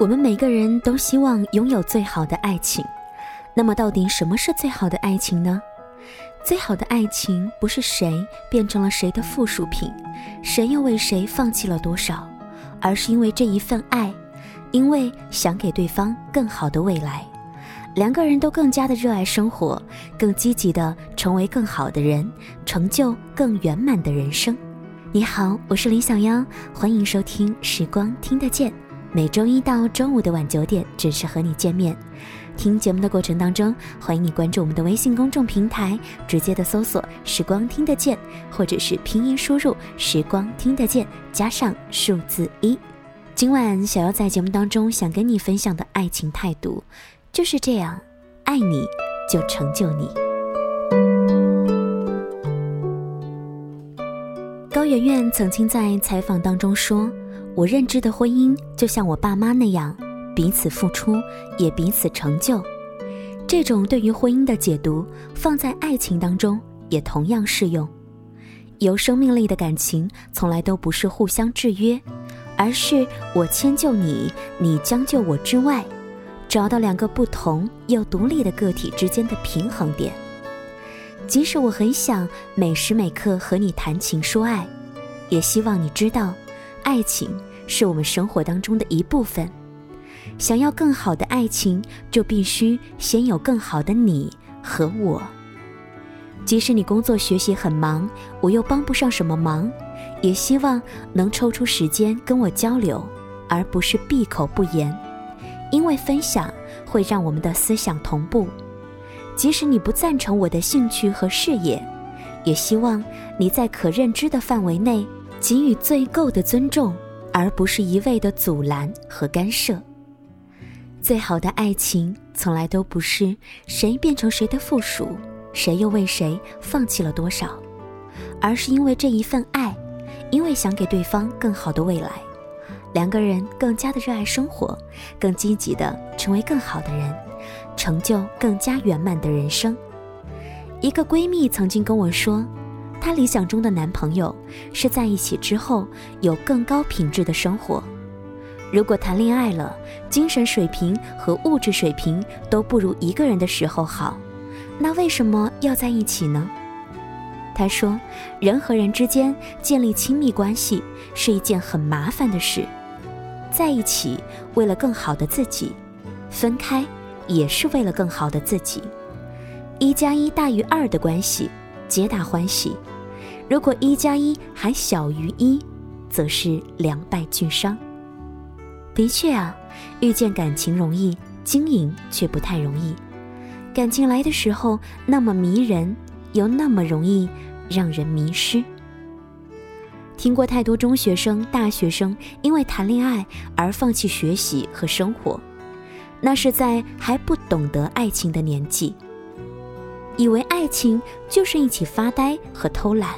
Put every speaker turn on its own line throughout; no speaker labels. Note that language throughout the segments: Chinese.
我们每个人都希望拥有最好的爱情，那么到底什么是最好的爱情呢？最好的爱情不是谁变成了谁的附属品，谁又为谁放弃了多少，而是因为这一份爱，因为想给对方更好的未来，两个人都更加的热爱生活，更积极的成为更好的人，成就更圆满的人生。你好，我是李小妖，欢迎收听《时光听得见》。每周一到周五的晚九点准时和你见面。听节目的过程当中，欢迎你关注我们的微信公众平台，直接的搜索“时光听得见”，或者是拼音输入“时光听得见”加上数字一。今晚小妖在节目当中想跟你分享的爱情态度就是这样：爱你就成就你。高圆圆曾经在采访当中说。我认知的婚姻就像我爸妈那样，彼此付出，也彼此成就。这种对于婚姻的解读，放在爱情当中也同样适用。有生命力的感情，从来都不是互相制约，而是我迁就你，你将就我之外，找到两个不同又独立的个体之间的平衡点。即使我很想每时每刻和你谈情说爱，也希望你知道。爱情是我们生活当中的一部分，想要更好的爱情，就必须先有更好的你和我。即使你工作学习很忙，我又帮不上什么忙，也希望能抽出时间跟我交流，而不是闭口不言。因为分享会让我们的思想同步。即使你不赞成我的兴趣和事业，也希望你在可认知的范围内。给予最够的尊重，而不是一味的阻拦和干涉。最好的爱情从来都不是谁变成谁的附属，谁又为谁放弃了多少，而是因为这一份爱，因为想给对方更好的未来，两个人更加的热爱生活，更积极的成为更好的人，成就更加圆满的人生。一个闺蜜曾经跟我说。她理想中的男朋友是在一起之后有更高品质的生活。如果谈恋爱了，精神水平和物质水平都不如一个人的时候好，那为什么要在一起呢？她说，人和人之间建立亲密关系是一件很麻烦的事，在一起为了更好的自己，分开也是为了更好的自己。一加一大于二的关系，皆大欢喜。如果一加一还小于一，则是两败俱伤。的确啊，遇见感情容易，经营却不太容易。感情来的时候那么迷人，又那么容易让人迷失。听过太多中学生、大学生因为谈恋爱而放弃学习和生活，那是在还不懂得爱情的年纪，以为爱情就是一起发呆和偷懒。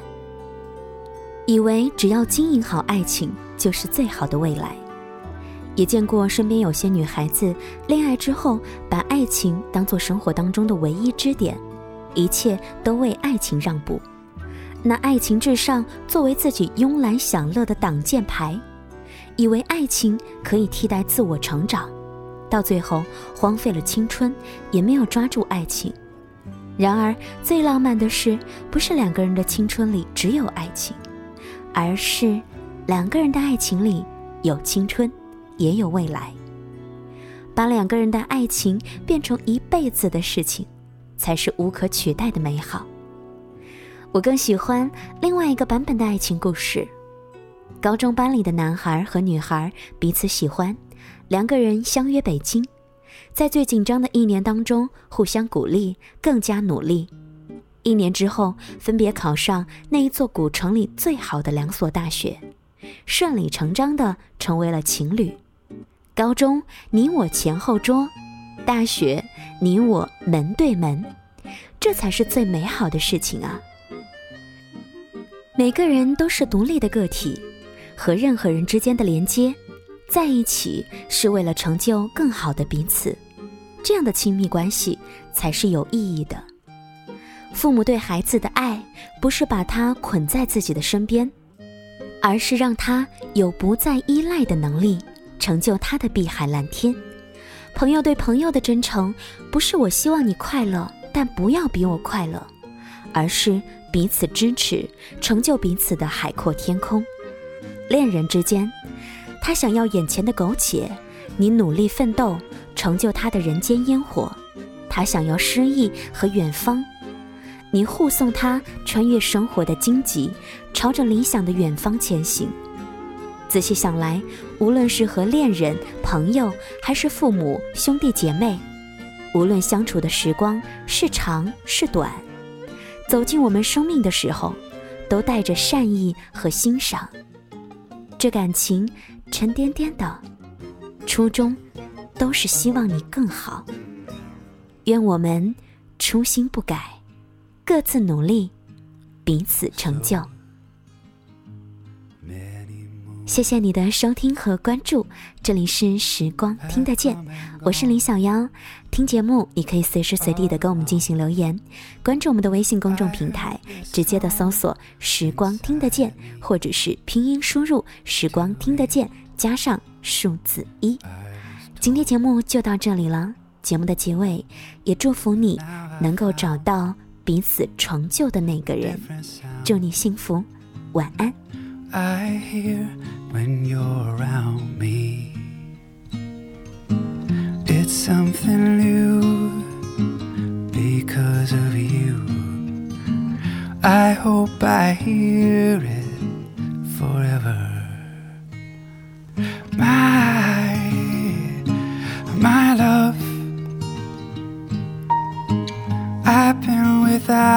以为只要经营好爱情就是最好的未来，也见过身边有些女孩子恋爱之后把爱情当做生活当中的唯一支点，一切都为爱情让步，拿爱情至上作为自己慵懒享乐的挡箭牌，以为爱情可以替代自我成长，到最后荒废了青春，也没有抓住爱情。然而最浪漫的事，不是两个人的青春里只有爱情。而是两个人的爱情里有青春，也有未来。把两个人的爱情变成一辈子的事情，才是无可取代的美好。我更喜欢另外一个版本的爱情故事：高中班里的男孩和女孩彼此喜欢，两个人相约北京，在最紧张的一年当中互相鼓励，更加努力。一年之后，分别考上那一座古城里最好的两所大学，顺理成章的成为了情侣。高中你我前后桌，大学你我门对门，这才是最美好的事情啊！每个人都是独立的个体，和任何人之间的连接，在一起是为了成就更好的彼此，这样的亲密关系才是有意义的。父母对孩子的爱，不是把他捆在自己的身边，而是让他有不再依赖的能力，
成就他的碧海蓝天。朋友对朋友的真诚，不是我希望你快乐，但不要比我快乐，而是彼此支持，成就彼此的海阔天空。恋人之间，他想要眼前的苟且，你努力奋斗，成就他的人间烟火；他想要诗意和远方，你护送他穿越生活的荆棘，朝着理想的远方前行。仔细想来，无论是和恋人、朋友，还是父母、兄弟姐妹，无论相处的时光是长是短，走进我们生命的时候，都带着善意和欣赏。这感情沉甸甸的，初衷都是希望你更好。愿我们初心不改，各自努力，彼此成就。谢谢你的收听和关注，这里是时光听得见，我是李小妖。听节目，你可以随时随地的跟我们进行留言，关注我们的微信公众平台，直接的搜索“时光听得见”，或者是拼音输入“时光听得见”加上数字一。今天节目就到这里了，节目的结尾，也祝福你能够找到彼此成就的那个人，祝你幸福，晚安。I hear when you're around me. It's something new because of you. I hope I hear it forever.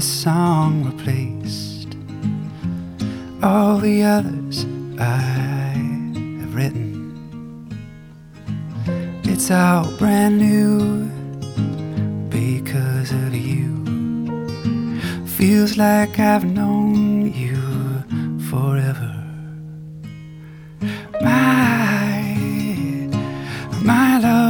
This song replaced all the others I have written. It's all brand new because of you. Feels like I've known you forever. My, my love,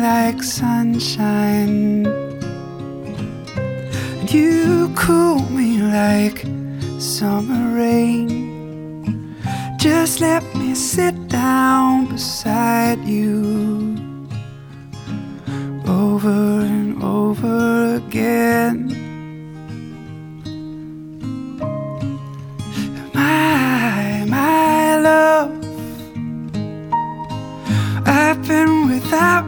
like sunshine you cool me like summer rain. Just let me sit down beside you over and over again. My, my love, I've been without